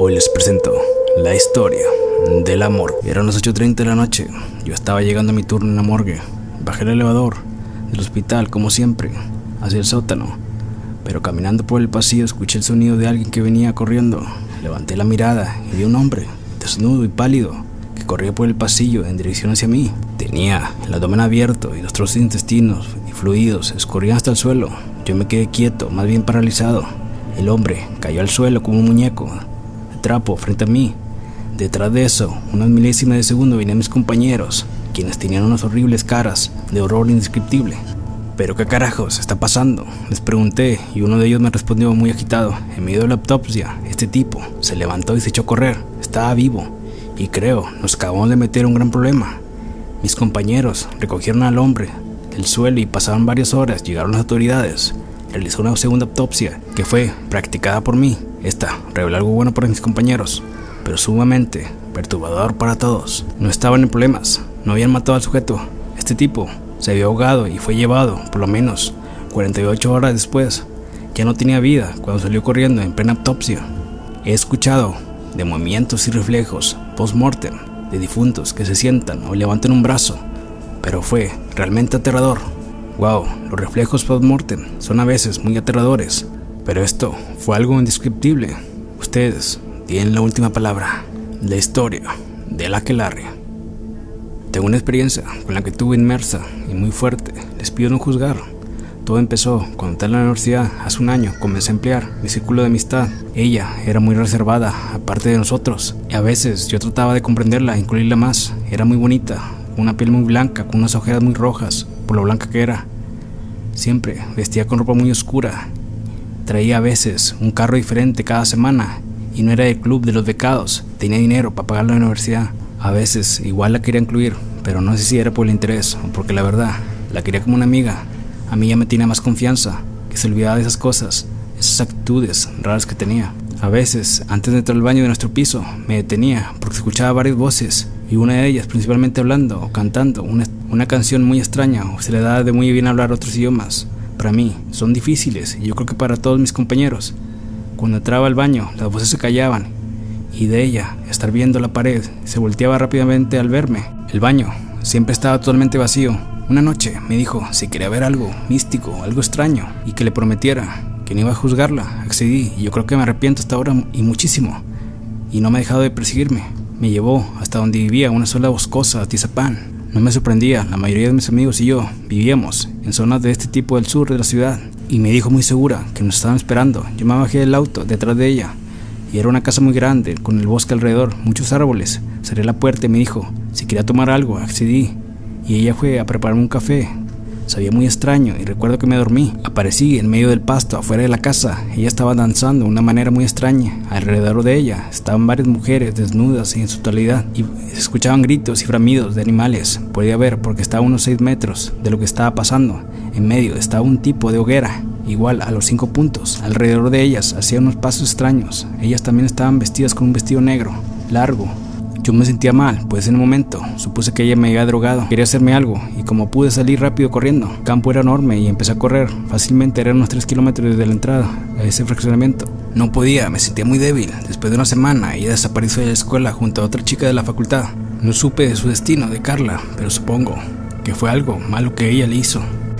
Hoy les presento la historia del amor. Eran las 8.30 de la noche. Yo estaba llegando a mi turno en la morgue. Bajé el elevador del hospital, como siempre, hacia el sótano. Pero caminando por el pasillo escuché el sonido de alguien que venía corriendo. Levanté la mirada y vi un hombre, desnudo y pálido, que corría por el pasillo en dirección hacia mí. Tenía el abdomen abierto y los trozos de intestinos y fluidos escurrían hasta el suelo. Yo me quedé quieto, más bien paralizado. El hombre cayó al suelo como un muñeco trapo frente a mí. Detrás de eso, unas milésimas de segundo venían mis compañeros, quienes tenían unas horribles caras de horror indescriptible. ¿Pero qué carajos está pasando? Les pregunté y uno de ellos me respondió muy agitado. En medio de la autopsia, este tipo se levantó y se echó a correr. Estaba vivo y creo nos acabamos de meter un gran problema. Mis compañeros recogieron al hombre del suelo y pasaron varias horas. Llegaron las autoridades. Realizó una segunda autopsia que fue practicada por mí. Esta reveló algo bueno para mis compañeros, pero sumamente perturbador para todos. No estaban en problemas, no habían matado al sujeto. Este tipo se había ahogado y fue llevado, por lo menos 48 horas después. Ya no tenía vida cuando salió corriendo en plena autopsia. He escuchado de movimientos y reflejos post-mortem de difuntos que se sientan o levantan un brazo, pero fue realmente aterrador. Wow, los reflejos post-mortem son a veces muy aterradores, pero esto fue algo indescriptible. Ustedes tienen la última palabra. La historia de la Aquelarre. Tengo una experiencia con la que tuve inmersa y muy fuerte. Les pido no juzgar. Todo empezó cuando estaba en la universidad, hace un año, comencé a emplear mi círculo de amistad. Ella era muy reservada, aparte de nosotros. Y a veces yo trataba de comprenderla, incluirla más. Era muy bonita, una piel muy blanca, con unas ojeras muy rojas, por lo blanca que era. Siempre vestía con ropa muy oscura. Traía a veces un carro diferente cada semana y no era del club de los becados. Tenía dinero para pagar la universidad. A veces igual la quería incluir, pero no sé si era por el interés o porque la verdad la quería como una amiga. A mí ya me tenía más confianza, que se olvidaba de esas cosas, esas actitudes raras que tenía. A veces, antes de entrar al baño de nuestro piso, me detenía porque escuchaba varias voces y una de ellas principalmente hablando o cantando una, una canción muy extraña o se le da de muy bien hablar otros idiomas. Para mí son difíciles y yo creo que para todos mis compañeros. Cuando entraba al baño, las voces se callaban y de ella, estar viendo la pared, se volteaba rápidamente al verme. El baño siempre estaba totalmente vacío. Una noche me dijo si quería ver algo místico, algo extraño, y que le prometiera que no iba a juzgarla. Accedí y yo creo que me arrepiento hasta ahora y muchísimo. Y no me ha dejado de perseguirme. Me llevó hasta donde vivía, una sola boscosa, Tizapán. No me sorprendía, la mayoría de mis amigos y yo vivíamos en zonas de este tipo del sur de la ciudad. Y me dijo muy segura que nos estaban esperando. Yo me bajé del auto detrás de ella y era una casa muy grande, con el bosque alrededor, muchos árboles. Cerré la puerta y me dijo si quería tomar algo, accedí. Y ella fue a prepararme un café. Sabía muy extraño y recuerdo que me dormí. Aparecí en medio del pasto, afuera de la casa. Ella estaba danzando de una manera muy extraña. Alrededor de ella estaban varias mujeres desnudas en su totalidad y se escuchaban gritos y framidos de animales. Podía ver porque estaba a unos 6 metros de lo que estaba pasando. En medio estaba un tipo de hoguera igual a los cinco puntos. Alrededor de ellas hacía unos pasos extraños. Ellas también estaban vestidas con un vestido negro, largo. Yo me sentía mal, pues en un momento supuse que ella me había drogado. Quería hacerme algo y como pude salir rápido corriendo. El campo era enorme y empecé a correr. Fácilmente eran unos 3 kilómetros desde la entrada a ese fraccionamiento. No podía, me sentía muy débil. Después de una semana ella desapareció de la escuela junto a otra chica de la facultad. No supe de su destino, de Carla, pero supongo que fue algo malo que ella le hizo.